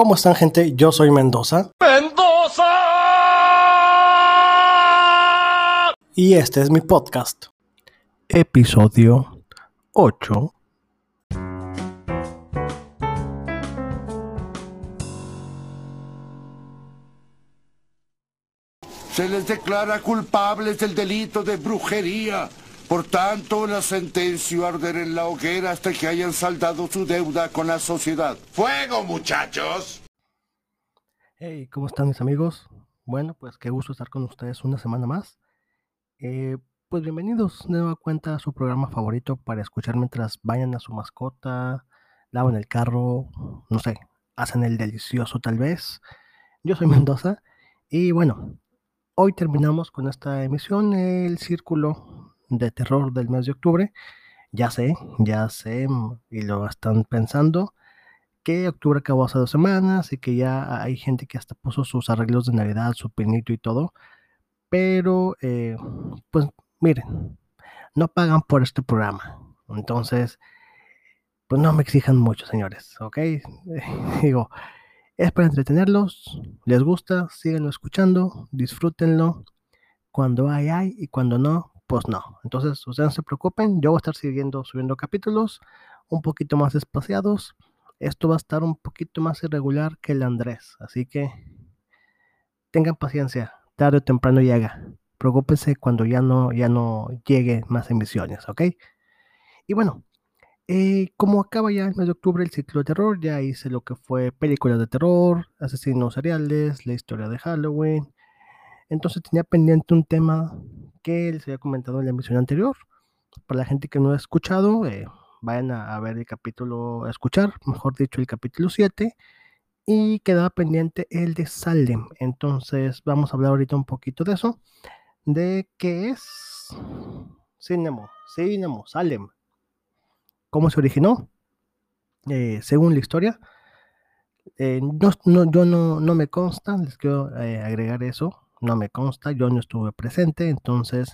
¿Cómo están gente? Yo soy Mendoza. ¡Mendoza! Y este es mi podcast. Episodio 8. Se les declara culpables del delito de brujería. Por tanto, la sentencio arder en la hoguera hasta que hayan saldado su deuda con la sociedad. ¡Fuego, muchachos! Hey, ¿cómo están mis amigos? Bueno, pues qué gusto estar con ustedes una semana más. Eh, pues bienvenidos de nueva cuenta a su programa favorito para escuchar mientras vayan a su mascota, lavan el carro, no sé, hacen el delicioso tal vez. Yo soy Mendoza y bueno, hoy terminamos con esta emisión, el círculo de terror del mes de octubre. Ya sé, ya sé, y lo están pensando, que octubre acabó hace dos semanas y que ya hay gente que hasta puso sus arreglos de Navidad, su pinito y todo. Pero, eh, pues miren, no pagan por este programa. Entonces, pues no me exijan mucho, señores, ¿ok? Digo, es para entretenerlos, les gusta, síganlo escuchando, disfrútenlo. Cuando hay, hay, y cuando no, pues no. Entonces, ustedes no se preocupen, yo voy a estar siguiendo, subiendo capítulos un poquito más espaciados. Esto va a estar un poquito más irregular que el Andrés, así que tengan paciencia, tarde o temprano llega. Preocúpense cuando ya no, ya no llegue más emisiones, ¿ok? Y bueno, eh, como acaba ya el mes de octubre el ciclo de terror, ya hice lo que fue películas de terror, asesinos seriales, la historia de Halloween. Entonces tenía pendiente un tema que les había comentado en la emisión anterior. Para la gente que no ha escuchado, eh, vayan a, ver el capítulo, a escuchar, mejor dicho, el capítulo 7. Y quedaba pendiente el de Salem. Entonces vamos a hablar ahorita un poquito de eso. De qué es Cinemo, Cinemo, Salem. ¿Cómo se originó? Eh, según la historia. Eh, yo no, me consta, les quiero agregar eso no me consta, yo no estuve presente, entonces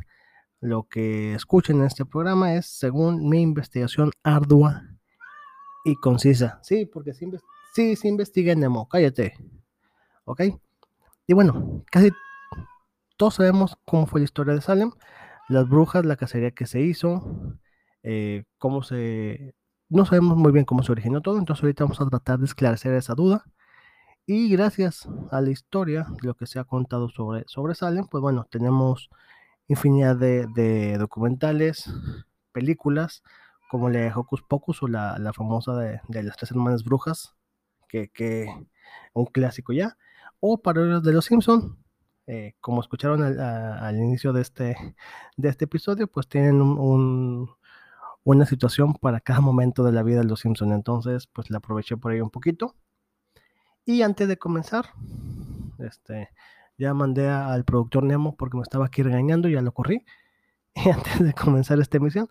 lo que escuchen en este programa es según mi investigación ardua y concisa. Sí, porque sí, sí, sí Nemo, cállate. ¿Ok? Y bueno, casi todos sabemos cómo fue la historia de Salem, las brujas, la cacería que se hizo, eh, cómo se... No sabemos muy bien cómo se originó todo, entonces ahorita vamos a tratar de esclarecer esa duda. Y gracias a la historia, lo que se ha contado sobre, sobre Salem, pues bueno, tenemos infinidad de, documentales, películas, como la de Hocus Pocus o la, la famosa de, de, las tres hermanas brujas, que, que un clásico ya, o parodias de Los Simpson, eh, como escucharon al, inicio de este, de este episodio, pues tienen un, un, una situación para cada momento de la vida de Los Simpson, entonces pues la aproveché por ahí un poquito. Y antes de comenzar, este, ya mandé al productor Nemo porque me estaba aquí regañando, ya lo corrí. Y antes de comenzar esta emisión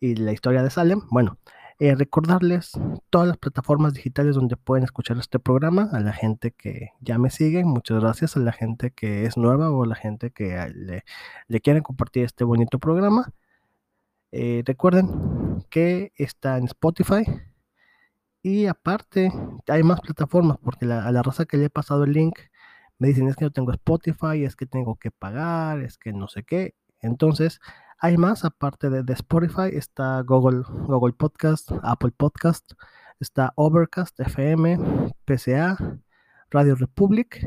y la historia de Salem, bueno, eh, recordarles todas las plataformas digitales donde pueden escuchar este programa, a la gente que ya me sigue, muchas gracias, a la gente que es nueva o a la gente que le, le quieren compartir este bonito programa. Eh, recuerden que está en Spotify, y aparte, hay más plataformas, porque a la raza que le he pasado el link me dicen es que no tengo Spotify, es que tengo que pagar, es que no sé qué. Entonces, hay más, aparte de, Spotify, está Google, Google Podcast, Apple Podcast, está Overcast, FM, PCA, Radio Republic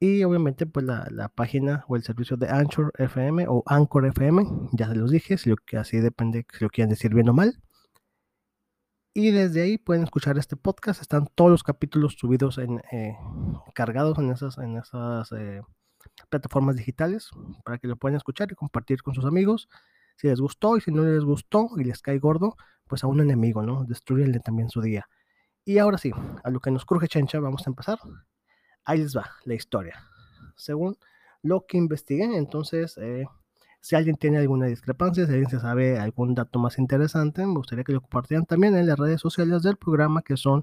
y obviamente pues la, página o el servicio de Anchor FM o Anchor FM, ya se los dije, así depende si lo quieren decir bien o mal. Y desde ahí pueden escuchar este podcast. Están todos los capítulos subidos en eh, cargados en esas, en esas eh, plataformas digitales para que lo puedan escuchar y compartir con sus amigos. Si les gustó y si no les gustó y les cae gordo, pues a un enemigo, ¿no? Destruirle también su día. Y ahora sí, a lo que nos cruje chancha, vamos a empezar. Ahí les va la historia. Según lo que investigué, entonces eh, si alguien tiene alguna discrepancia, si alguien se sabe algún dato más interesante, me gustaría que lo compartieran también en las redes sociales del programa, que son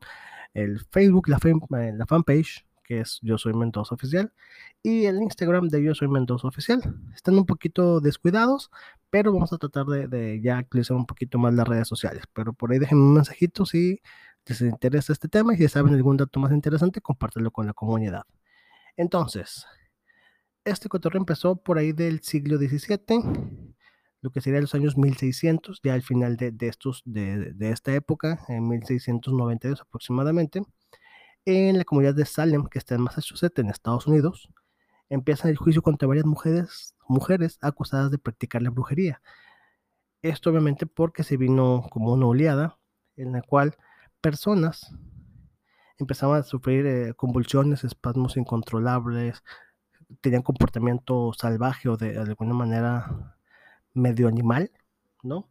el Facebook, la, fan, eh, la fanpage, que es Yo Soy Mendoza Oficial, y el Instagram de Yo Soy Mendoza Oficial. Están un poquito descuidados, pero vamos a tratar de, de ya actualizar un poquito más las redes sociales. Pero por ahí déjenme un mensajito si les interesa este tema y si saben algún dato más interesante, compártelo con la comunidad. Entonces, este cotorreo empezó por ahí del siglo XVII, lo que sería los años 1600, ya al final de, estos, de, de, esta época, en 1692 aproximadamente, en la comunidad de Salem, que está en Massachusetts, en Estados Unidos, empieza el juicio contra varias mujeres, mujeres acusadas de practicar la brujería. Esto obviamente porque se vino como una oleada en la cual personas empezaban a sufrir eh, convulsiones, espasmos incontrolables, tenían comportamiento salvaje o de, alguna manera medio animal, ¿no?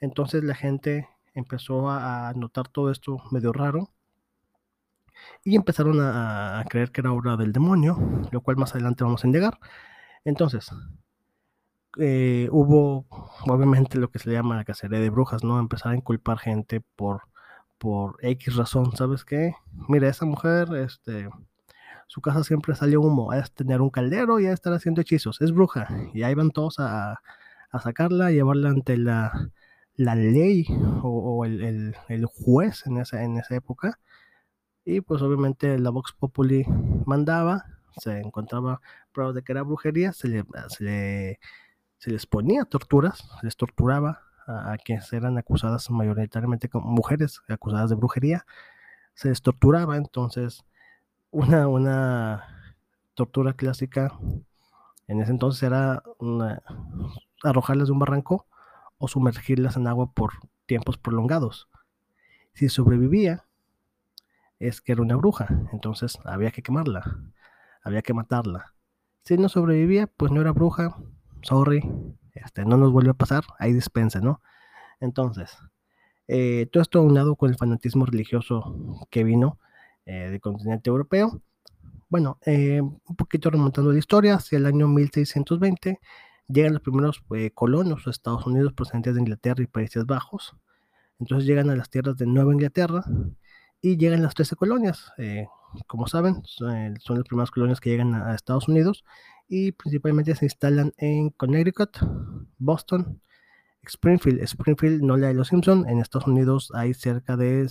Entonces la gente empezó a, notar todo esto medio raro y empezaron a, creer que era obra del demonio, lo cual más adelante vamos a indagar. Entonces, eh, hubo obviamente lo que se llama la cacería de brujas, ¿no? Empezar a inculpar gente por, por X razón, ¿sabes qué? Mira, esa mujer, este, su casa siempre salió humo, es tener un caldero y a estar haciendo hechizos, es bruja. Y ahí van todos a, a sacarla, a llevarla ante la, la ley o, el, el, juez en esa, en esa época. Y pues obviamente la Vox Populi mandaba, se encontraba pruebas de que era brujería, se le, se le se les ponía torturas, se les torturaba a, quienes eran acusadas mayoritariamente como mujeres acusadas de brujería, se les torturaba, entonces una, una tortura clásica en ese entonces era arrojarlas de un barranco o sumergirlas en agua por tiempos prolongados. Si sobrevivía, es que era una bruja, entonces había que quemarla, había que matarla. Si no sobrevivía, pues no era bruja, sorry, este, no nos vuelve a pasar, ahí dispensa, ¿no? Entonces, eh, todo esto aunado con el fanatismo religioso que vino eh, del continente europeo. Bueno, eh, un poquito remontando la historia, hacia el año 1620 llegan los primeros colonos a Estados Unidos procedentes de Inglaterra y Países Bajos. Entonces llegan a las tierras de Nueva Inglaterra y llegan las 13 colonias. como saben, son, son, las primeras colonias que llegan a Estados Unidos y principalmente se instalan en Connecticut, Boston, Springfield. Springfield, no la de los Simpson, en Estados Unidos hay cerca de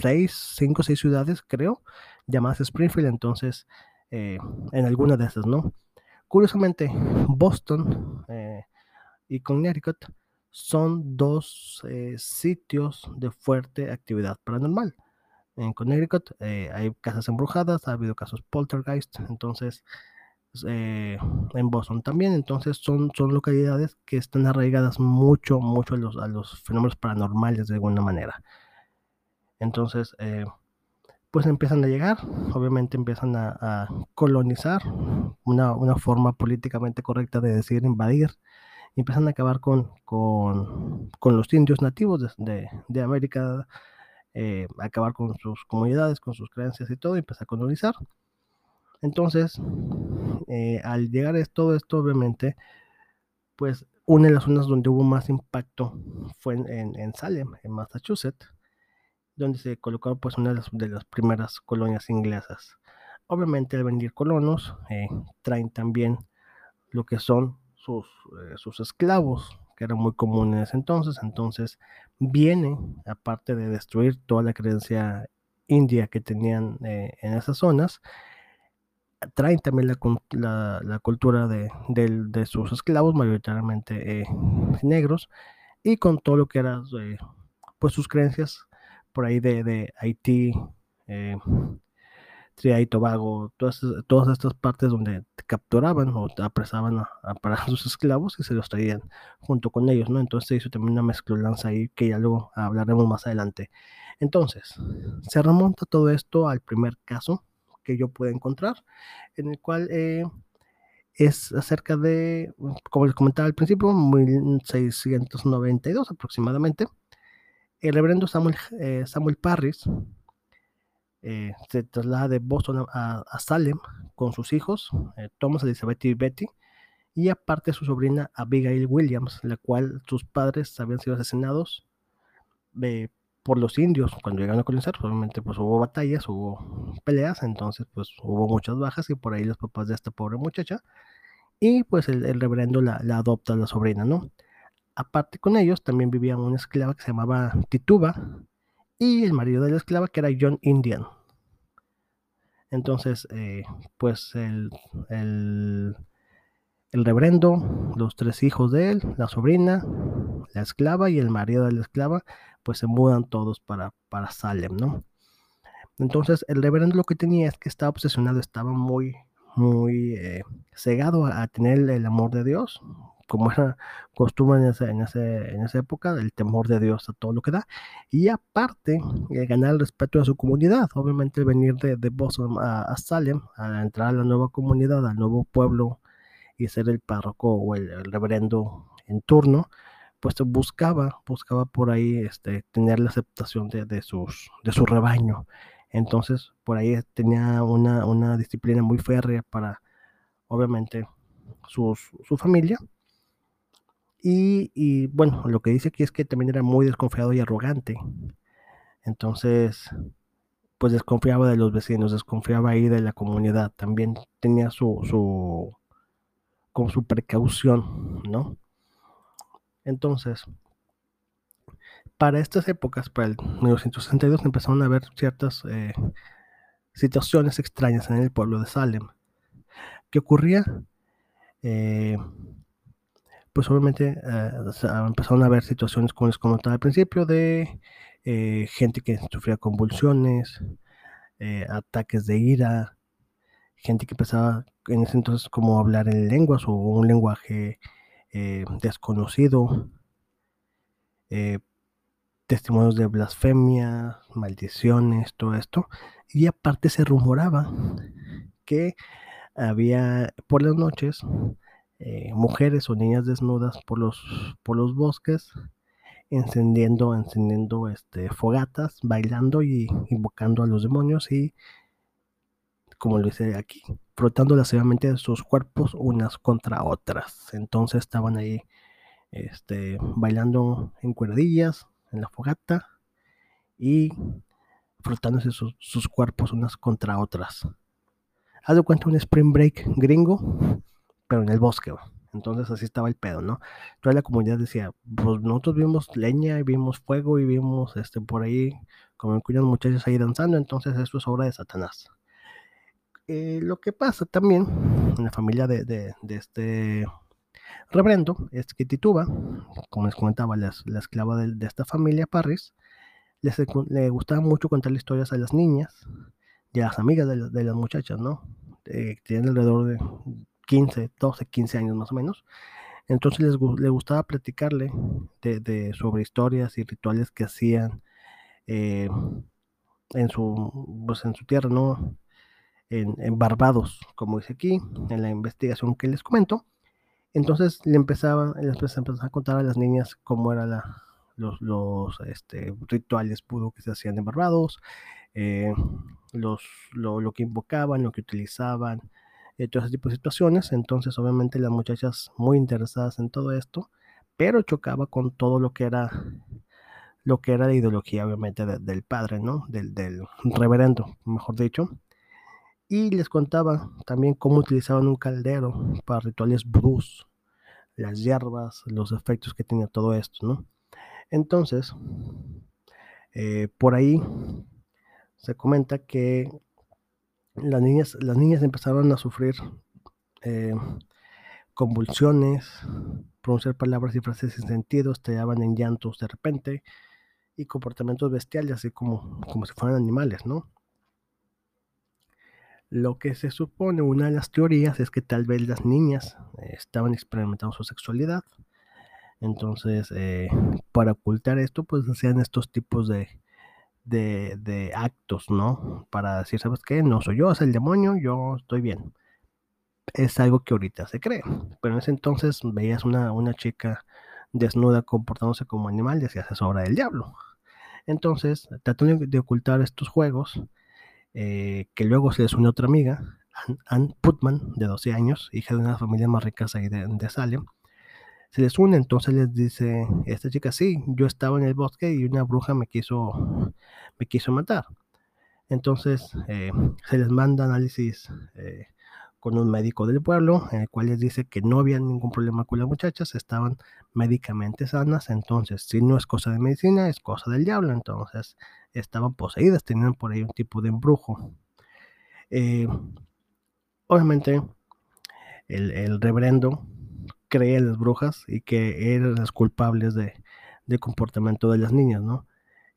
6, 5 o 6 ciudades, creo, llamadas Springfield, entonces eh, en alguna de esas, ¿no? Curiosamente, Boston eh, y Connecticut son dos eh, sitios de fuerte actividad paranormal. En Connecticut hay casas embrujadas, ha habido casos poltergeist, entonces eh, en Boston también. Entonces son, son localidades que están arraigadas mucho, mucho a los fenómenos paranormales de alguna manera. Entonces, eh, pues empiezan a llegar, obviamente empiezan a, colonizar, una, una, forma políticamente correcta de decir invadir, y empiezan a acabar con, con, con los indios nativos de, de, América, eh, acabar con sus comunidades, con sus creencias y todo, y a colonizar. Entonces, eh, al llegar a todo esto, obviamente, pues una de las zonas donde hubo más impacto fue en, Salem, en Massachusetts, donde se colocó pues una de las, primeras colonias inglesas. Obviamente al venir colonos eh, traen también lo que son sus, eh, esclavos, que eran muy comunes entonces. Entonces vienen, aparte de destruir toda la creencia india que tenían en esas zonas, traen también la, cultura de, sus esclavos, mayoritariamente eh, todos y con todo lo que eran eh, pues sus creencias por ahí de, de Haití, eh, Trinidad y Tobago, todas, todas estas partes donde capturaban o apresaban a, para sus esclavos y se los traían junto con ellos, ¿no? Entonces se hizo también una mezclanza ahí que ya luego hablaremos más adelante. Entonces, se remonta todo esto al primer caso que yo pueda encontrar, en el cual eh, es acerca de, como les comentaba al principio, 1692 aproximadamente, el reverendo Samuel, eh, Samuel Parris eh, se traslada de Boston a, Salem con sus hijos, Thomas, Elizabeth y Betty, y aparte su sobrina Abigail Williams, la cual sus padres habían sido asesinados por los indios cuando llegaron a colonizar, obviamente pues hubo batallas, hubo peleas, entonces pues hubo muchas bajas y por ahí los papás de esta pobre muchacha y pues el, reverendo la, adopta a la sobrina, ¿no? Aparte con ellos también vivía una esclava que se llamaba Tituba y el marido de la esclava que era John Indian. Entonces, eh, pues el, el, el, reverendo, los tres hijos de él, la sobrina, la esclava y el marido de la esclava, pues se mudan todos para, para Salem, ¿no? Entonces, el reverendo lo que tenía es que estaba obsesionado, estaba muy, muy eh, cegado a, a, tener el amor de Dios, como era costumbre en, ese, en, ese, en, esa época, el temor de Dios a todo lo que da, y aparte eh, ganar el respeto de su comunidad, obviamente el venir de, de Boston a, a, Salem, a entrar a la nueva comunidad, al nuevo pueblo y ser el párroco o el, reverendo en turno, pues buscaba, buscaba por ahí este, tener la aceptación de, de, sus, de su rebaño. Entonces, por ahí tenía una, una disciplina muy férrea para, obviamente, sus, su familia y, bueno, lo que dice aquí es que también era muy desconfiado y arrogante. Entonces, pues desconfiaba de los vecinos, desconfiaba ahí de la comunidad. También tenía su, su, con su precaución, ¿no? Entonces, para estas épocas, para el 1962, empezaron a haber ciertas eh, situaciones extrañas en el pueblo de Salem. ¿Qué ocurría? Eh, pues obviamente eh, empezaron a haber situaciones como les comentaba al principio de eh, gente que sufría convulsiones, eh, ataques de ira, gente que empezaba en ese entonces como a hablar en lenguas o un lenguaje eh, desconocido, testimonios de blasfemia, maldiciones, todo esto. Y aparte se rumoraba que había por las noches eh, mujeres o niñas desnudas por los, por los bosques, encendiendo, encendiendo este, fogatas, bailando y invocando a los demonios y, como lo dice aquí, frotando lascivamente sus cuerpos unas contra otras. Entonces estaban ahí este, bailando en cuerdillas, en la fogata y frotándose sus, sus cuerpos unas contra otras. Haz de cuenta un spring break gringo, pero en el bosque. Entonces así estaba el pedo, ¿no? Toda la comunidad decía, pues nosotros vimos leña y vimos fuego y vimos este por ahí, como cuidan muchachos ahí danzando, entonces eso es obra de Satanás. Eh, lo que pasa también en la familia de, este reverendo es que Tituba, como les comentaba, la, la esclava de, esta familia Parris, le gustaba mucho contar historias a las niñas y a las amigas de, de las muchachas, ¿no? Eh, tienen alrededor de 15, 12, 15 años más o menos. Entonces les, le gustaba platicarle de, sobre historias y rituales que hacían eh, en, su, pues en su tierra, ¿no? En, Barbados, como dice aquí, en la investigación que les comento. Entonces le empezaba, les a contar a las niñas cómo eran los, los este, rituales pudo que se hacían en Barbados, eh, los, lo, lo, que invocaban, lo que utilizaban, eh, todo ese tipo de situaciones. Entonces, obviamente, las muchachas muy interesadas en todo esto, pero chocaba con todo lo que era lo que era la ideología, obviamente, de, del padre, ¿no? Del, reverendo, mejor dicho. Y les contaba también cómo utilizaban un caldero para rituales vudús, las hierbas, los efectos que tenía todo esto, ¿no? Entonces, eh, por ahí se comenta que las niñas, las niñas empezaron a sufrir eh, convulsiones, pronunciar palabras y frases sin sentido, estallaban en llantos de repente y comportamientos bestiales, así como, como si fueran animales, ¿no? Lo que se supone, una de las teorías es que tal vez las niñas eh, estaban experimentando su sexualidad. Entonces, eh, para ocultar esto, pues hacían estos tipos de, de, actos, ¿no? Para decir, ¿sabes qué? No soy yo, es el demonio, yo estoy bien. Es algo que ahorita se cree, pero en ese entonces veías una, una chica desnuda comportándose como animal y decías, es obra del diablo. Entonces, tratando de ocultar estos juegos, eh, que luego se les unió otra amiga, Ann Putman, de 12 años, hija de una familia más ricas ahí de, de Salem, se les une, entonces les dice esta chica, sí, yo estaba en el bosque y una bruja me quiso, me quiso matar. Entonces eh, se les manda análisis eh, con un médico del pueblo, en el cual les dice que no había ningún problema con las muchachas, estaban médicamente sanas, entonces si no es cosa de medicina, es cosa del diablo, entonces estaban poseídas, tenían por ahí un tipo de embrujo. Eh, obviamente, el, reverendo cree en las brujas y que eran las culpables de, comportamiento de las niñas, ¿no?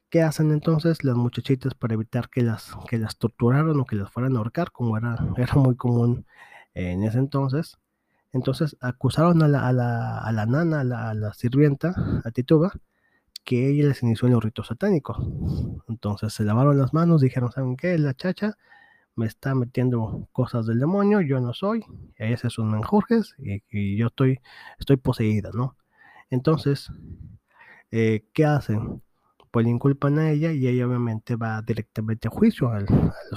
¿Qué hacen entonces las muchachitas para evitar que las, que las torturaran o que las fueran a ahorcar, como era, era muy común en ese entonces? Entonces acusaron a la, a la, a la nana, a la, la, sirvienta, a Tituba, que ella les inició en los ritos satánicos. Entonces se lavaron las manos, dijeron, ¿saben qué? La chacha me está metiendo cosas del demonio, yo no soy, ella es un menjurjes y, y, yo estoy, estoy poseída, ¿no? Entonces, eh, ¿qué hacen? Pues le inculpan a ella y ella obviamente va directamente a juicio, al,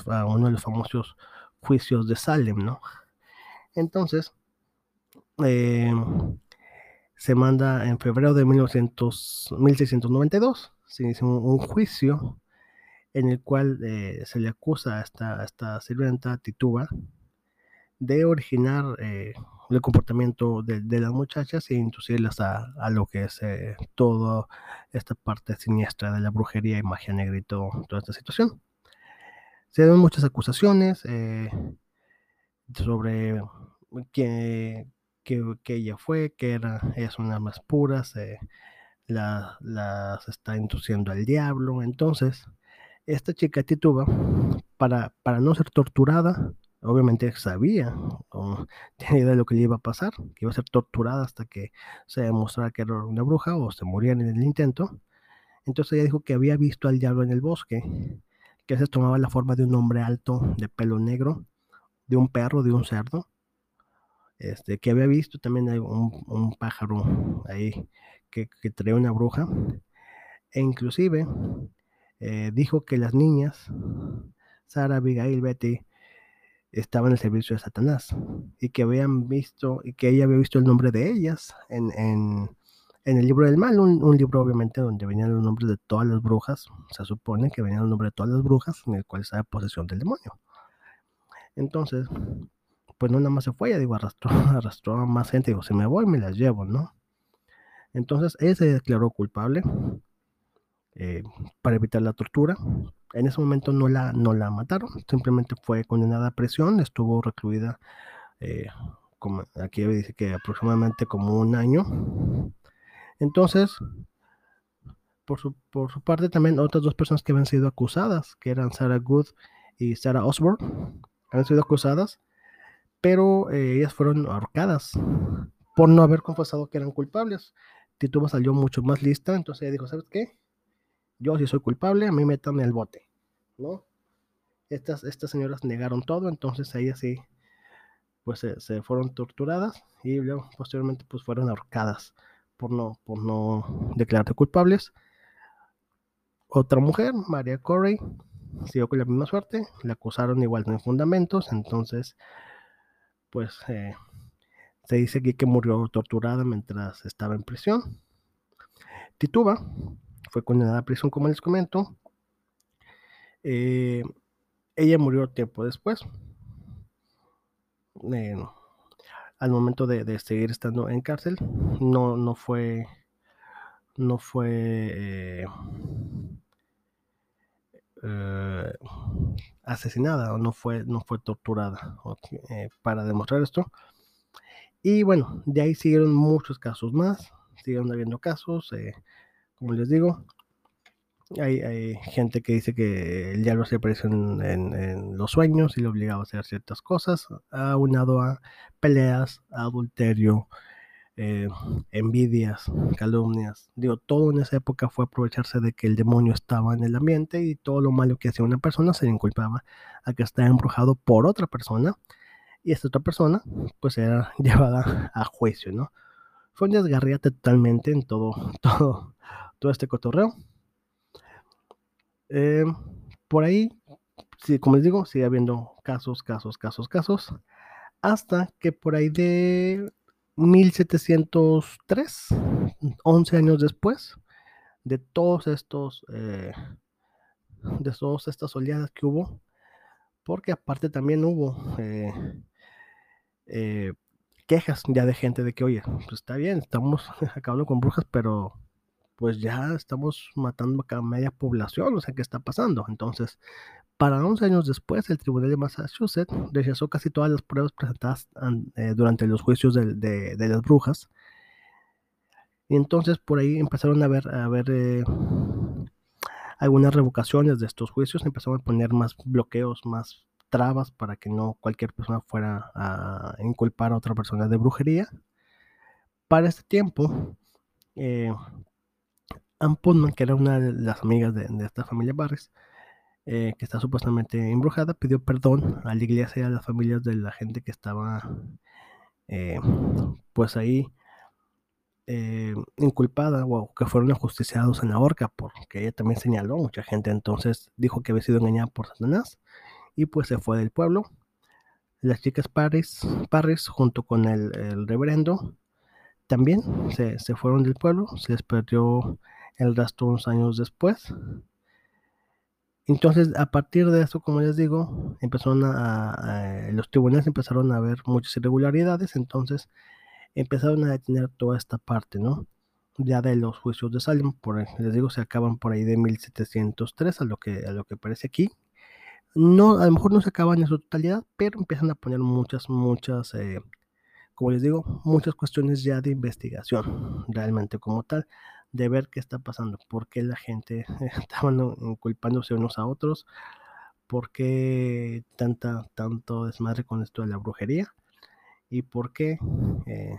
a uno de los famosos juicios de Salem, ¿no? Entonces, eh, se manda en febrero de 1900, 1692, se inicia un, juicio en el cual eh, se le acusa a esta, esta sirvienta Tituba de originar eh, el comportamiento de, de, las muchachas e inducirlas a, a lo que es eh, toda esta parte siniestra de la brujería y magia negra y todo, toda esta situación. Se dan muchas acusaciones eh, sobre que, que, que, ella fue, que era, ellas son armas puras, eh, la, las está induciendo al diablo. Entonces, esta chica Tituba, para, para no ser torturada, obviamente sabía o tenía idea de lo que le iba a pasar, que iba a ser torturada hasta que se demostrara que era una bruja o se moría en el intento. Entonces ella dijo que había visto al diablo en el bosque, que se tomaba la forma de un hombre alto, de pelo negro, de un perro, de un cerdo. Este, que había visto también un, un pájaro ahí que, que traía una bruja. E inclusive eh, dijo que las niñas, Sara, Abigail, Betty, estaban al servicio de Satanás y que habían visto y que ella había visto el nombre de ellas en, en, en el libro del mal, un, un, libro obviamente donde venían los nombres de todas las brujas, se supone que venían los nombres de todas las brujas en el cual estaba posesión del demonio. Entonces, pues no nada más se fue, ya digo, arrastró, arrastró a más gente, digo, si me voy me las llevo, ¿no? Entonces, él se declaró culpable eh, para evitar la tortura. En ese momento no la, no la mataron, simplemente fue condenada a prisión, estuvo recluida, eh, aquí dice que aproximadamente como un año. Entonces, por su, por su parte también otras dos personas que habían sido acusadas, que eran Sarah Good y Sarah Osborne, han sido acusadas, pero eh, ellas fueron ahorcadas por no haber confesado que eran culpables. Tituba salió mucho más lista, entonces ella dijo, ¿sabes qué? Yo si soy culpable, a mí metan el bote, ¿no? Estas, estas señoras negaron todo, entonces ellas sí, pues se, fueron torturadas y posteriormente pues fueron ahorcadas por no, por no declararse culpables. Otra mujer, María Corey, siguió con la misma suerte, le acusaron igual de fundamentos, entonces pues eh, se dice aquí que murió torturada mientras estaba en prisión. Tituba, fue condenada a prisión, como les comento. Eh, ella murió tiempo después. Eh, al momento de, seguir estando en cárcel, no, no fue, no fue eh, asesinada o no fue, no fue torturada para demostrar esto. Y bueno, de ahí siguieron muchos casos más, siguieron habiendo casos. Como les digo, hay, gente que dice que el diablo se apareció en, los sueños y le obligaba a hacer ciertas cosas, aunado a peleas, adulterio, eh, envidias, calumnias. Digo, todo en esa época fue aprovecharse de que el demonio estaba en el ambiente y todo lo malo que hacía una persona se le inculpaba a que estaba embrujado por otra persona y esta otra persona pues era llevada a juicio, ¿no? Fue un desgarriate totalmente en todo, todo, todo este cotorreo. Eh, por ahí, como les digo, sigue habiendo casos, casos, casos, casos, hasta que por ahí de 1703, 11 años después de todos estos, eh, de todas estas oleadas que hubo, porque aparte también hubo eh, quejas ya de gente de que, oye, pues está bien, estamos acabando con brujas, pero pues ya estamos matando a media población, o sea, ¿qué está pasando? Entonces, para 11 años después, el Tribunal de Massachusetts rechazó casi todas las pruebas presentadas eh, durante los juicios de, las brujas. Y entonces por ahí empezaron a ver, a ver eh, algunas revocaciones de estos juicios, empezaron a poner más bloqueos, más trabas para que no cualquier persona fuera a inculpar a otra persona de brujería. Para este tiempo, eh, Ann que era una de las amigas de, esta familia Barris, eh, que está supuestamente embrujada, pidió perdón a la iglesia y a las familias de la gente que estaba, eh, pues ahí, eh, inculpada o que fueron ajusticiados en la horca, porque ella también señaló a mucha gente, entonces dijo que había sido engañada por Satanás y pues se fue del pueblo. Las chicas Parris, junto con el, reverendo, también se, se, fueron del pueblo, se les perdió el rastro unos años después. Entonces, a partir de eso, como les digo, empezaron a, los tribunales empezaron a ver muchas irregularidades, entonces empezaron a detener toda esta parte, ¿no? Ya de los juicios de Salem, por, les digo, se acaban por ahí de 1703, a lo que, a lo que parece aquí. No, a lo mejor no se acaban en su totalidad, pero empiezan a poner muchas, muchas, eh, como les digo, muchas cuestiones ya de investigación, realmente como tal de ver qué está pasando, por qué la gente estaban culpándose unos a otros, por qué tanta, tanto desmadre con esto de la brujería y por qué eh,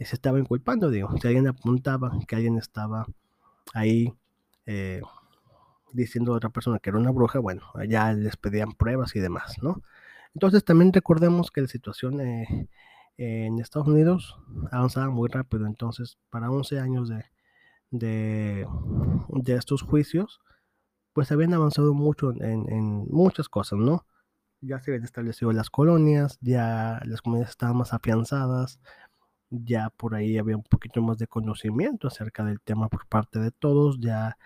se estaba inculpando, digo, si alguien apuntaba que alguien estaba ahí eh, diciendo a otra persona que era una bruja, bueno, allá les pedían pruebas y demás, ¿no? Entonces también recordemos que la situación eh, en Estados Unidos avanzaba muy rápido, entonces para 11 años de, de, estos juicios, pues habían avanzado mucho en, muchas cosas, ¿no? Ya se habían establecido las colonias, ya las comunidades estaban más afianzadas, ya por ahí había un poquito más de conocimiento acerca del tema por parte de todos, ya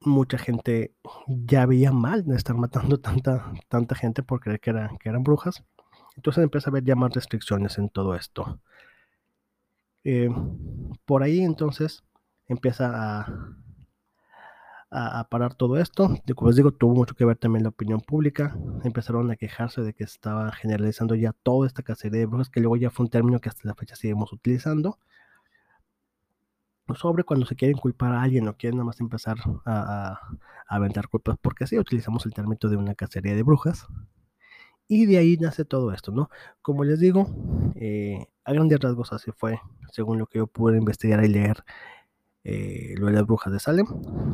mucha gente ya veía mal de estar matando tanta, tanta gente por creer que, que eran brujas. Entonces empieza a haber ya más restricciones en todo esto. Eh, por ahí entonces empieza a, parar todo esto. Como les digo, tuvo mucho que ver también la opinión pública. Empezaron a quejarse de que estaba generalizando ya toda esta cacería de brujas, que luego ya fue un término que hasta la fecha seguimos utilizando. Sobre cuando se quieren culpar a alguien o quieren nada más empezar a, a, aventar culpas, porque así utilizamos el término de una cacería de brujas. Y de ahí nace todo esto, ¿no? Como les digo, eh, a grandes rasgos así fue, según lo que yo pude investigar y leer eh, lo de las brujas de Salem.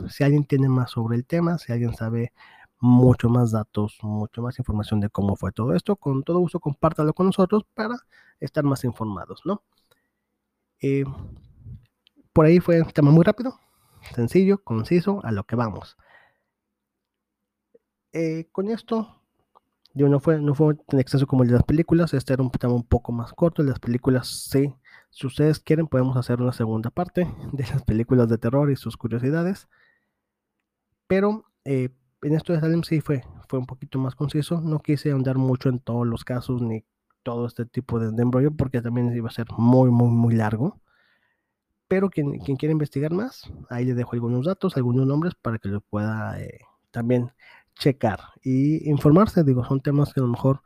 Si alguien tiene más sobre el tema, si alguien sabe mucho más datos, mucho más información de cómo fue todo esto, con todo gusto compártalo con nosotros para estar más informados, ¿no? Eh, por ahí fue un tema muy rápido, sencillo, conciso, a lo que vamos. con esto no fue, no fue tan extenso como el de las películas, este era un tema un poco más corto, las películas sí, si ustedes quieren podemos hacer una segunda parte de las películas de terror y sus curiosidades, pero eh, en esto de Salem sí fue, fue un poquito más conciso, no quise ahondar mucho en todos los casos ni todo este tipo de, embrollo porque también iba a ser muy, muy, muy largo. Pero quien, quien quiera investigar más, ahí le dejo algunos datos, algunos nombres para que lo pueda eh, también checar y informarse. Digo, son temas que a lo mejor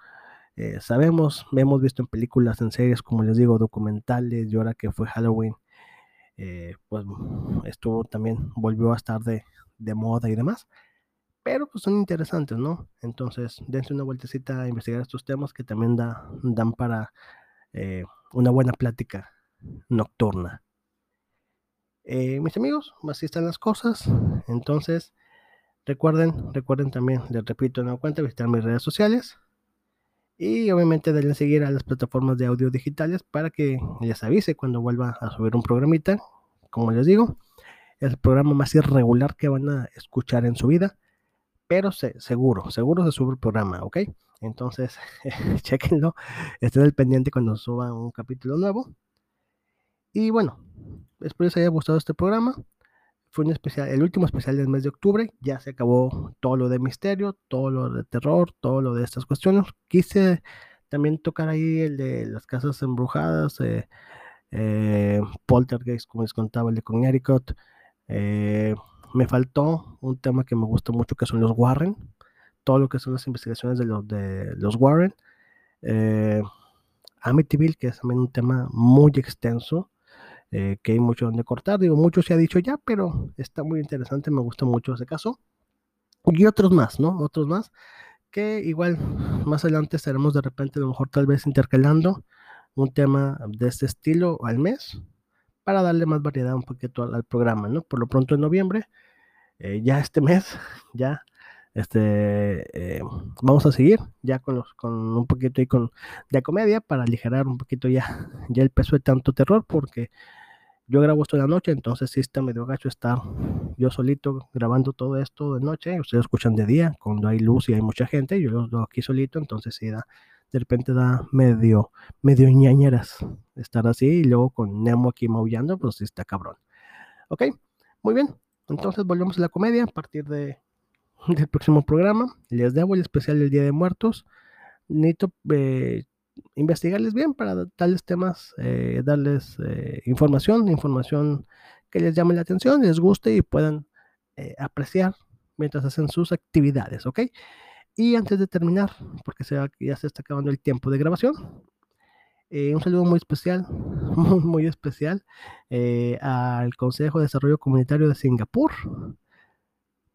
eh, sabemos, hemos visto en películas, en series, como les digo, documentales, y ahora que fue Halloween, eh, pues estuvo también, volvió a estar de, moda y demás. Pero pues son interesantes, ¿no? Entonces, dense una vueltecita a investigar estos temas que también da, dan para eh, una buena plática nocturna. mis amigos, así están las cosas. Entonces, Recuerden, recuerden también, les repito, no cuenta visitar mis redes sociales. Y obviamente denle seguir a las plataformas de audio digitales para que les avise cuando vuelva a subir un programita. Como les digo, el programa más irregular que van a escuchar en su vida. Pero seguro, seguro se sube el programa, ¿ok? Entonces, chequenlo. Estén al pendiente cuando suba un capítulo nuevo. Y bueno, espero les haya gustado este programa fue un especial, el último especial del mes de octubre. Ya se acabó todo lo de misterio, todo lo de terror, todo lo de estas cuestiones. Quise también tocar ahí el de las casas embrujadas, eh, eh, Poltergeist, como les contaba, el de Connecticut. Eh, me faltó un tema que me gusta mucho, que son los Warren. Todo lo que son las investigaciones de los, de los Warren. Eh, Amityville, que es también un tema muy extenso, eh, que hay mucho donde cortar. Digo, mucho se ha dicho ya, pero está muy interesante, me gusta mucho ese caso. Y otros más, ¿no? Otros más, que igual más adelante estaremos de repente, a lo mejor tal vez intercalando un tema de este estilo al mes para darle más variedad un poquito al, al programa, ¿no? Por lo pronto en noviembre, eh, ya este mes, ya este, eh, vamos a seguir ya con, los, con un poquito y con de comedia para aligerar un poquito ya, ya el peso de tanto terror, porque yo grabo esto de la noche, entonces sí está medio gacho estar yo solito grabando todo esto de noche, ustedes escuchan de día, cuando hay luz y hay mucha gente, yo lo aquí solito, entonces sí da, de repente da medio, medio ñañeras estar así, y luego con Nemo aquí maullando, pues sí está cabrón. Ok, muy bien, entonces volvemos a la comedia a partir de del próximo programa. Les debo el especial del Día de Muertos. Necesito eh, investigarles bien para darles temas, eh, darles eh, información, información que les llame la atención, les guste y puedan eh, apreciar mientras hacen sus actividades, ¿ok? Y antes de terminar, porque se ya se está acabando el tiempo de grabación, un saludo muy especial, muy, especial al Consejo de Desarrollo Comunitario de Singapur,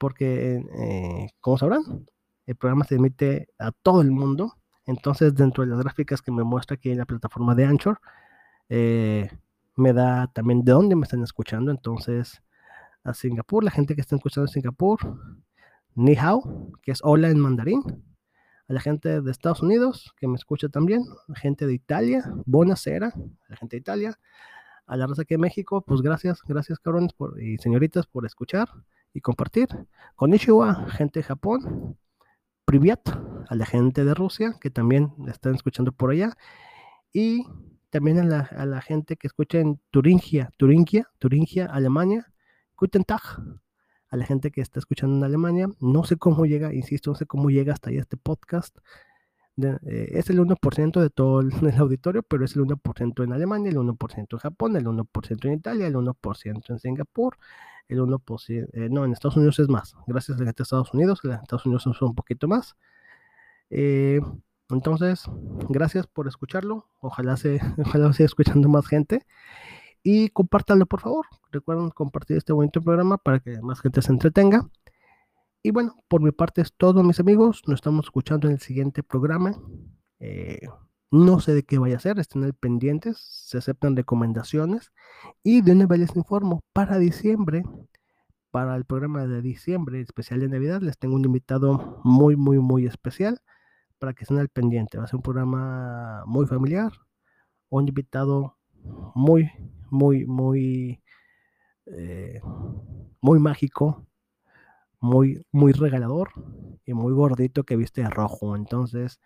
porque, eh, como sabrán, el programa se emite a todo el mundo. Entonces, dentro de las gráficas que me muestra aquí en la plataforma de Anchor, eh, me da también de dónde me están escuchando. Entonces, a Singapur, la gente que está escuchando en Singapur, Ni Hao, que es hola en mandarín. A la gente de Estados Unidos, que me escucha también. Gente de Italia, Bonacera, la gente de Italia. A la raza aquí de México, pues gracias, gracias cabrones por, y señoritas por escuchar y compartir. Konnichiwa, gente de Japón. Privyat, a la gente de Rusia, que también están escuchando por allá. Y también a la, a la gente que escucha en Turingia, Turingia, Turingia, Alemania. Guten Tag, a la gente que está escuchando en Alemania. No sé cómo llega, insisto, no sé cómo llega hasta allá este podcast. Eh, es el 1% de todo el, el, auditorio, pero es el 1% en Alemania, el 1% en Japón, el 1% en Italia, el 1% en Singapur, el 1%, eh, no, en Estados Unidos es más, gracias a la gente de Estados Unidos, en Estados Unidos es un poquito más. Eh, entonces, gracias por escucharlo, ojalá se, ojalá siga escuchando más gente y compártanlo por favor, recuerden compartir este bonito programa para que más gente se entretenga. Y bueno, por mi parte es todo, mis amigos. Nos estamos escuchando en el siguiente programa. Eh, no sé de qué vaya a ser, estén al pendientes, se aceptan recomendaciones. Y de una vez les informo, para diciembre, para el programa de diciembre, especial de Navidad, les tengo un invitado muy, muy, muy especial para que estén al pendiente. Va a ser un programa muy familiar, un invitado muy, muy, muy, eh, muy mágico, muy, muy regalador y muy gordito que viste de rojo. Entonces,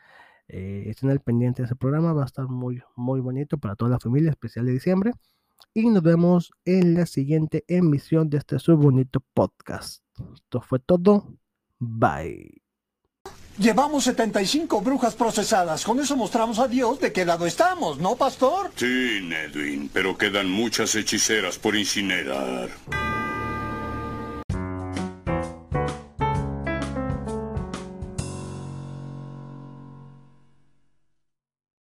eh, estén al pendiente de ese programa, va a estar muy, muy bonito para toda la familia, especial de diciembre. Y nos vemos en la siguiente emisión de este su bonito podcast. Esto fue todo. Bye. Llevamos 75 brujas procesadas. Con eso mostramos a Dios de qué lado estamos, ¿no, pastor? Sí, Nedwin, pero quedan muchas hechiceras por incinerar.